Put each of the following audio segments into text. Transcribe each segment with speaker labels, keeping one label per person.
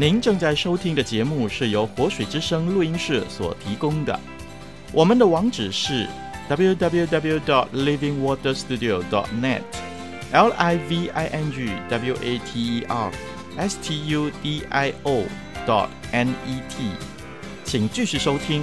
Speaker 1: 您正在收听的节目是由活水之声录音室所提供的。我们的网址是 www.dot.livingwaterstudio.dot.net l i v i n g w a t e r s t u d i o dot n e t，请继续收听。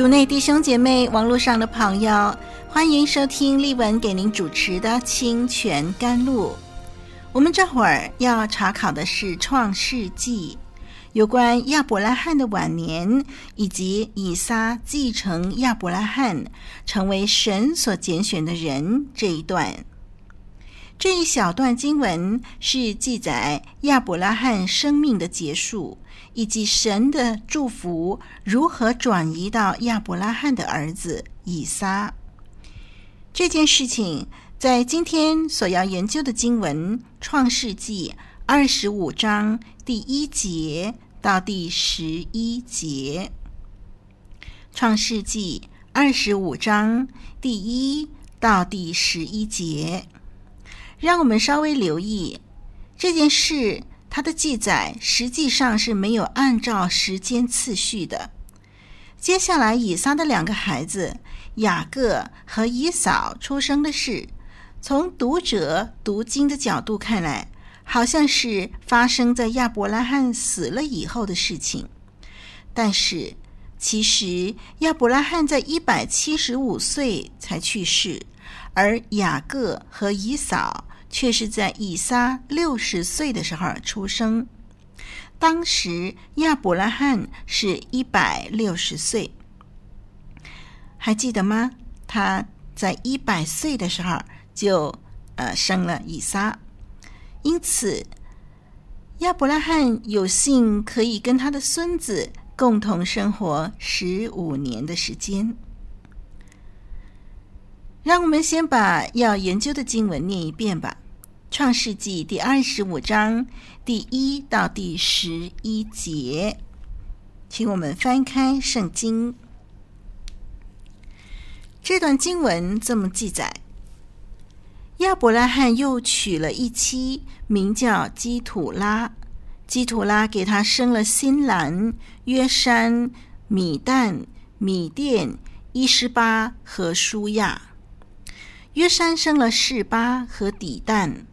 Speaker 2: 主内弟兄姐妹，网络上的朋友，欢迎收听丽文给您主持的《清泉甘露》。我们这会儿要查考的是《创世纪》，有关亚伯拉罕的晚年以及以撒继承亚伯拉罕，成为神所拣选的人这一段。这一小段经文是记载亚伯拉罕生命的结束。以及神的祝福如何转移到亚伯拉罕的儿子以撒这件事情，在今天所要研究的经文《创世纪》二十五章第一节到第十一节，《创世纪》二十五章第一到第十一节，让我们稍微留意这件事。它的记载实际上是没有按照时间次序的。接下来，以撒的两个孩子雅各和以扫出生的事，从读者读经的角度看来，好像是发生在亚伯拉罕死了以后的事情。但是，其实亚伯拉罕在一百七十五岁才去世，而雅各和以扫。却是在以撒六十岁的时候出生。当时亚伯拉罕是一百六十岁，还记得吗？他在一百岁的时候就呃生了以撒，因此亚伯拉罕有幸可以跟他的孙子共同生活十五年的时间。让我们先把要研究的经文念一遍吧。创世纪第二十五章第一到第十一节，请我们翻开圣经。这段经文这么记载：亚伯拉罕又娶了一妻，名叫基土拉。基土拉给他生了新兰、约山、米旦、米甸、伊施巴和舒亚。约山生了示巴和底但。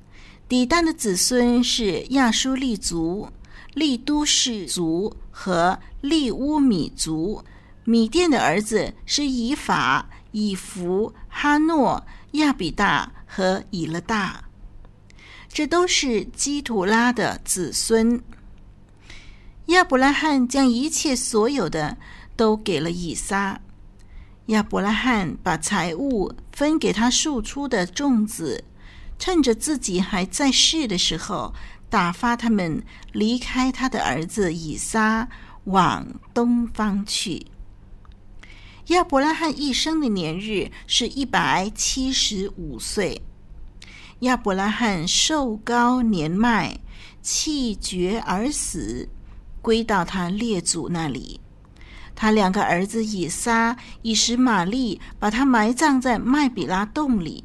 Speaker 2: 底但的子孙是亚书利族、利都士族和利乌米族。米甸的儿子是以法、以弗、哈诺、亚比大和以勒大，这都是基土拉的子孙。亚伯拉罕将一切所有的都给了以撒。亚伯拉罕把财物分给他庶出的众子。趁着自己还在世的时候，打发他们离开他的儿子以撒，往东方去。亚伯拉罕一生的年日是一百七十五岁。亚伯拉罕寿高年迈，气绝而死，归到他列祖那里。他两个儿子以撒、以实玛利把他埋葬在麦比拉洞里。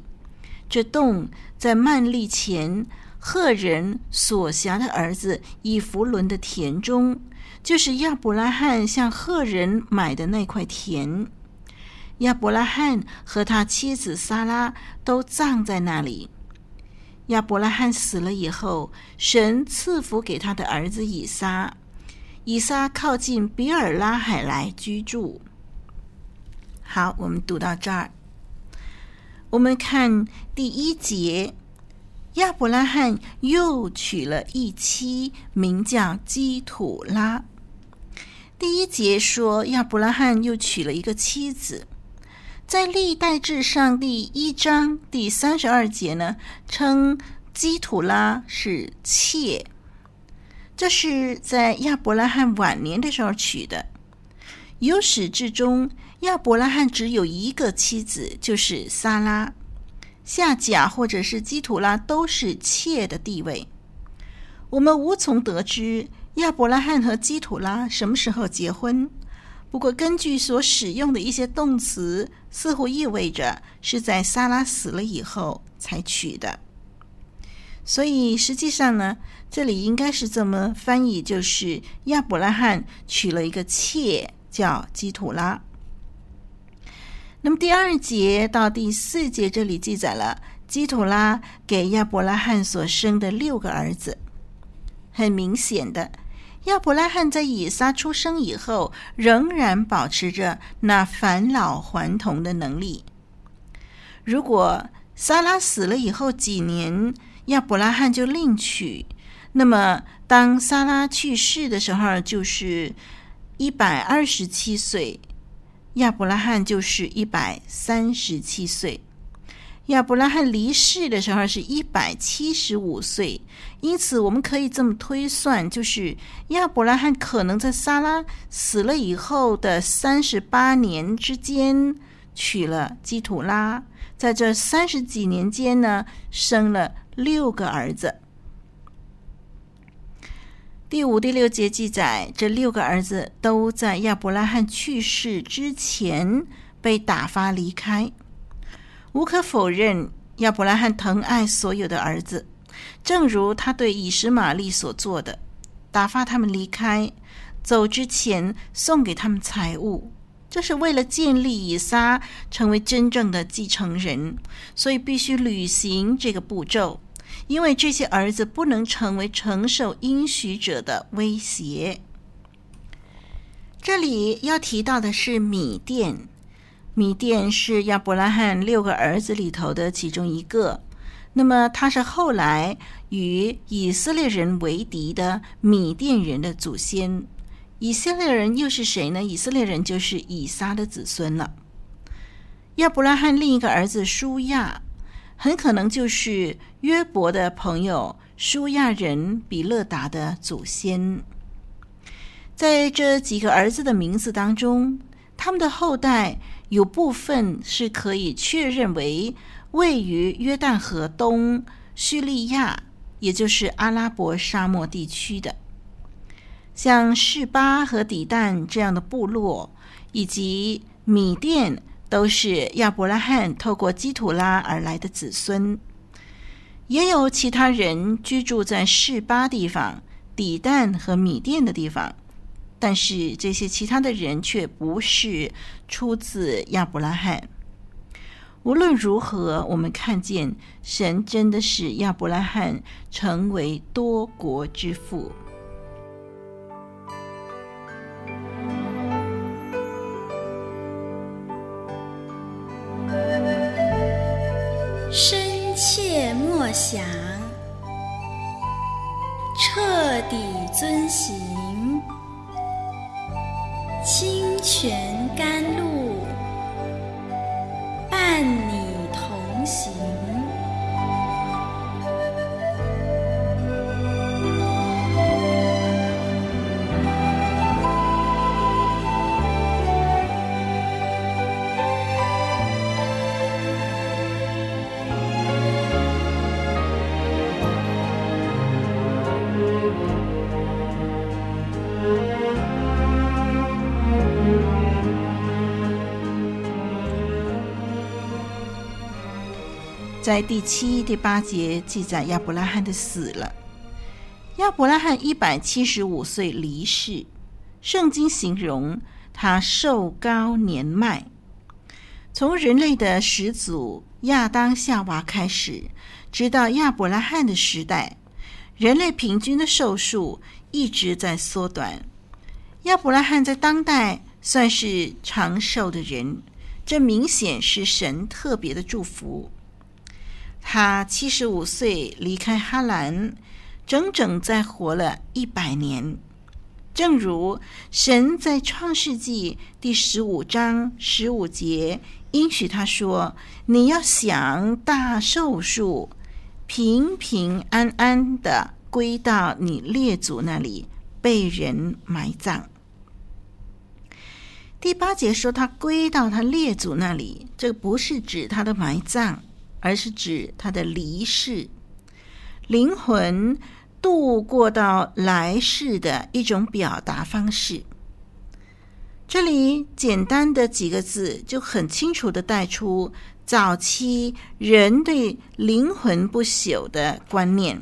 Speaker 2: 这洞。在曼利前，赫人所辖的儿子以弗伦的田中，就是亚伯拉罕向赫人买的那块田。亚伯拉罕和他妻子撒拉都葬在那里。亚伯拉罕死了以后，神赐福给他的儿子以撒。以撒靠近比尔拉海来居住。好，我们读到这儿。我们看第一节，亚伯拉罕又娶了一妻，名叫基土拉。第一节说亚伯拉罕又娶了一个妻子，在历代志上第一章第三十二节呢，称基土拉是妾，这是在亚伯拉罕晚年的时候娶的。由始至终，亚伯拉罕只有一个妻子，就是撒拉。夏甲或者是基土拉都是妾的地位。我们无从得知亚伯拉罕和基土拉什么时候结婚。不过，根据所使用的一些动词，似乎意味着是在撒拉死了以后才娶的。所以，实际上呢，这里应该是这么翻译：就是亚伯拉罕娶了一个妾。叫基土拉。那么第二节到第四节这里记载了基土拉给亚伯拉罕所生的六个儿子。很明显的，亚伯拉罕在以撒出生以后，仍然保持着那返老还童的能力。如果撒拉死了以后几年，亚伯拉罕就另娶，那么当撒拉去世的时候，就是。一百二十七岁，亚伯拉罕就是一百三十七岁。亚伯拉罕离世的时候是一百七十五岁，因此我们可以这么推算，就是亚伯拉罕可能在撒拉死了以后的三十八年之间娶了基土拉，在这三十几年间呢，生了六个儿子。第五、第六节记载，这六个儿子都在亚伯拉罕去世之前被打发离开。无可否认，亚伯拉罕疼爱所有的儿子，正如他对以实玛利所做的，打发他们离开，走之前送给他们财物，这是为了建立以撒成为真正的继承人，所以必须履行这个步骤。因为这些儿子不能成为承受应许者的威胁。这里要提到的是米甸，米甸是亚伯拉罕六个儿子里头的其中一个。那么他是后来与以色列人为敌的米甸人的祖先。以色列人又是谁呢？以色列人就是以撒的子孙了。亚伯拉罕另一个儿子舒亚。很可能就是约伯的朋友舒亚人比勒达的祖先。在这几个儿子的名字当中，他们的后代有部分是可以确认为位于约旦河东叙利亚，也就是阿拉伯沙漠地区的，像示巴和底但这样的部落，以及米甸。都是亚伯拉罕透过基土拉而来的子孙，也有其他人居住在示巴地方、底但和米甸的地方，但是这些其他的人却不是出自亚伯拉罕。无论如何，我们看见神真的使亚伯拉罕成为多国之父。在第七、第八节记载亚伯拉罕的死了。亚伯拉罕一百七十五岁离世，圣经形容他寿高年迈。从人类的始祖亚当夏娃开始，直到亚伯拉罕的时代，人类平均的寿数一直在缩短。亚伯拉罕在当代算是长寿的人，这明显是神特别的祝福。他七十五岁离开哈兰，整整再活了一百年。正如神在创世纪第十五章十五节应许他说：“你要享大寿数，平平安安的归到你列祖那里，被人埋葬。”第八节说他归到他列祖那里，这不是指他的埋葬，而是指他的离世，灵魂。度过到来世的一种表达方式。这里简单的几个字就很清楚的带出早期人对灵魂不朽的观念。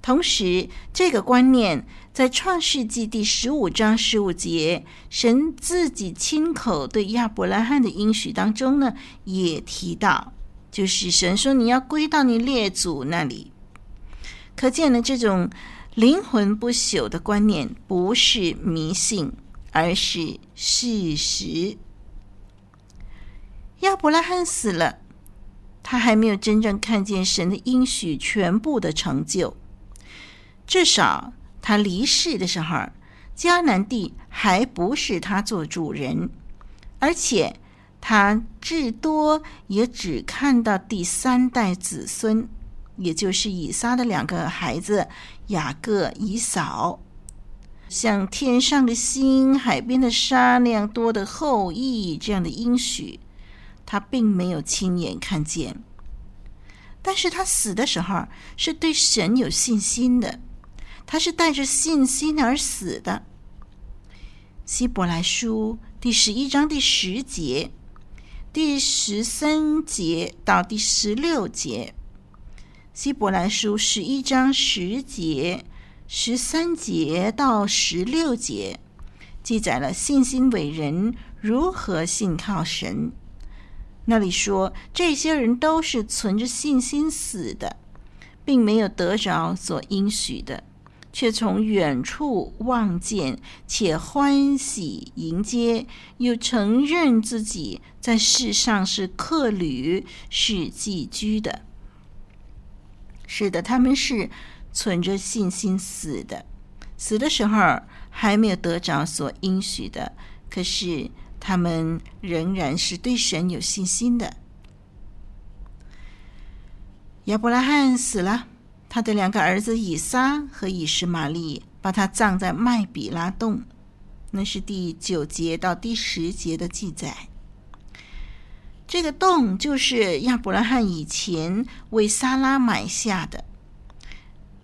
Speaker 2: 同时，这个观念在创世纪第十五章十五节，神自己亲口对亚伯拉罕的应许当中呢，也提到，就是神说你要归到你列祖那里。可见呢，这种灵魂不朽的观念不是迷信，而是事实。亚伯拉罕死了，他还没有真正看见神的应许全部的成就。至少他离世的时候，迦南地还不是他做主人，而且他至多也只看到第三代子孙。也就是以撒的两个孩子雅各、以扫，像天上的星、海边的沙那样多的后裔，这样的应许，他并没有亲眼看见。但是他死的时候是对神有信心的，他是带着信心而死的。希伯来书第十一章第十节、第十三节到第十六节。希伯来书十一章十节、十三节到十六节，记载了信心伟人如何信靠神。那里说，这些人都是存着信心死的，并没有得着所应许的，却从远处望见，且欢喜迎接，又承认自己在世上是客旅，是寄居的。是的，他们是存着信心死的，死的时候还没有得着所应许的，可是他们仍然是对神有信心的。亚伯拉罕死了，他的两个儿子以撒和以实玛利把他葬在麦比拉洞，那是第九节到第十节的记载。这个洞就是亚伯拉罕以前为撒拉买下的。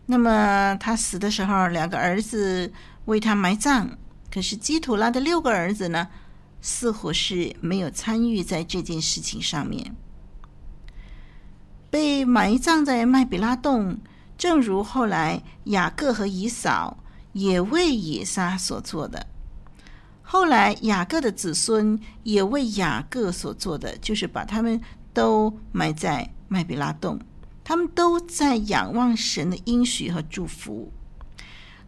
Speaker 2: 那么他死的时候，两个儿子为他埋葬。可是基土拉的六个儿子呢，似乎是没有参与在这件事情上面，被埋葬在麦比拉洞。正如后来雅各和以扫也为以撒所做的。后来，雅各的子孙也为雅各所做的，就是把他们都埋在麦比拉洞。他们都在仰望神的应许和祝福。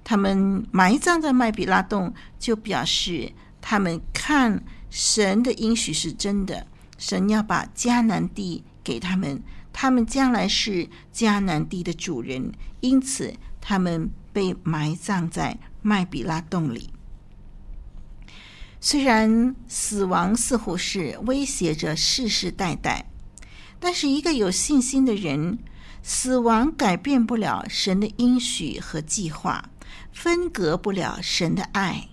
Speaker 2: 他们埋葬在麦比拉洞，就表示他们看神的应许是真的。神要把迦南地给他们，他们将来是迦南地的主人，因此他们被埋葬在麦比拉洞里。虽然死亡似乎是威胁着世世代代，但是一个有信心的人，死亡改变不了神的应许和计划，分隔不了神的爱。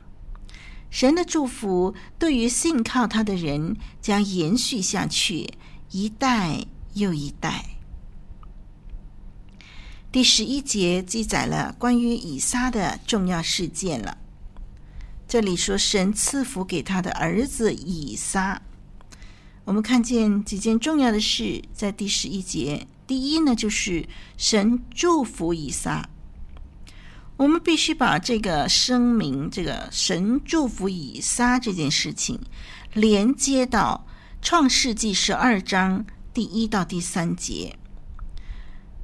Speaker 2: 神的祝福对于信靠他的人将延续下去，一代又一代。第十一节记载了关于以撒的重要事件了。这里说神赐福给他的儿子以撒，我们看见几件重要的事在第十一节。第一呢，就是神祝福以撒。我们必须把这个声明，这个神祝福以撒这件事情，连接到创世纪十二章第一到第三节。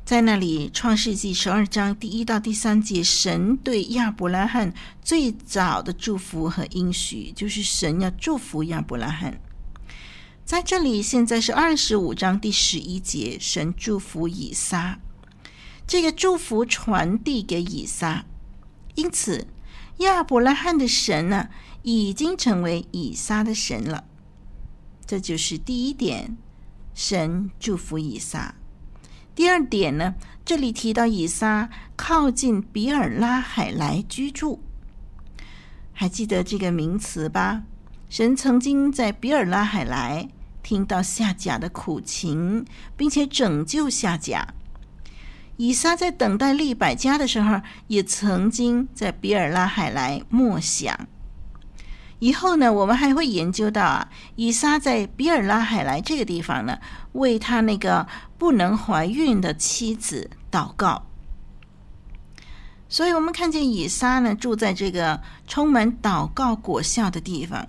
Speaker 2: 在那里，《创世纪》十二章第一到第三节，神对亚伯拉罕最早的祝福和应许，就是神要祝福亚伯拉罕。在这里，现在是二十五章第十一节，神祝福以撒，这个祝福传递给以撒，因此亚伯拉罕的神呢，已经成为以撒的神了。这就是第一点，神祝福以撒。第二点呢，这里提到以撒靠近比尔拉海来居住，还记得这个名词吧？神曾经在比尔拉海莱听到夏甲的苦情，并且拯救夏甲。以撒在等待利百加的时候，也曾经在比尔拉海莱默想。以后呢，我们还会研究到啊，以撒在比尔拉海莱这个地方呢，为他那个不能怀孕的妻子祷告。所以，我们看见以撒呢，住在这个充满祷告果效的地方。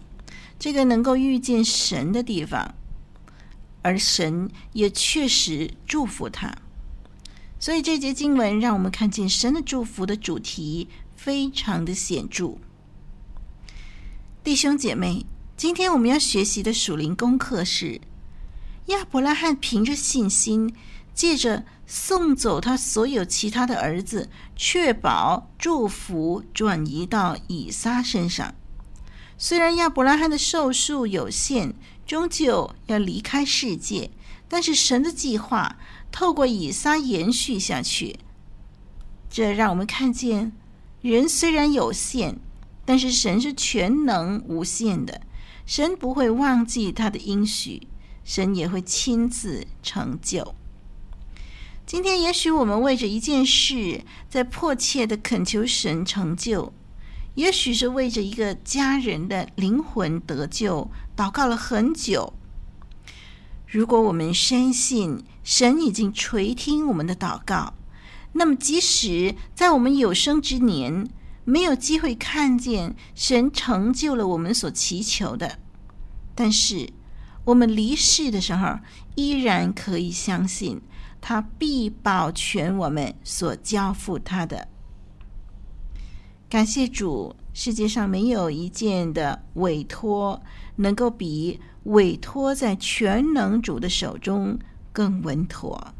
Speaker 2: 这个能够遇见神的地方，而神也确实祝福他，所以这节经文让我们看见神的祝福的主题非常的显著。弟兄姐妹，今天我们要学习的属灵功课是：亚伯拉罕凭着信心，借着送走他所有其他的儿子，确保祝福转移到以撒身上。虽然亚伯拉罕的寿数有限，终究要离开世界，但是神的计划透过以撒延续下去。这让我们看见，人虽然有限，但是神是全能无限的，神不会忘记他的应许，神也会亲自成就。今天，也许我们为着一件事，在迫切的恳求神成就。也许是为着一个家人的灵魂得救，祷告了很久。如果我们深信神已经垂听我们的祷告，那么即使在我们有生之年没有机会看见神成就了我们所祈求的，但是我们离世的时候，依然可以相信他必保全我们所交付他的。感谢主，世界上没有一件的委托能够比委托在全能主的手中更稳妥。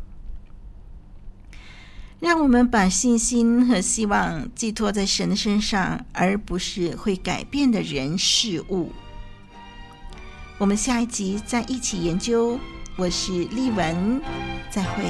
Speaker 2: 让我们把信心和希望寄托在神的身上，而不是会改变的人事物。我们下一集再一起研究。我是丽文，再会。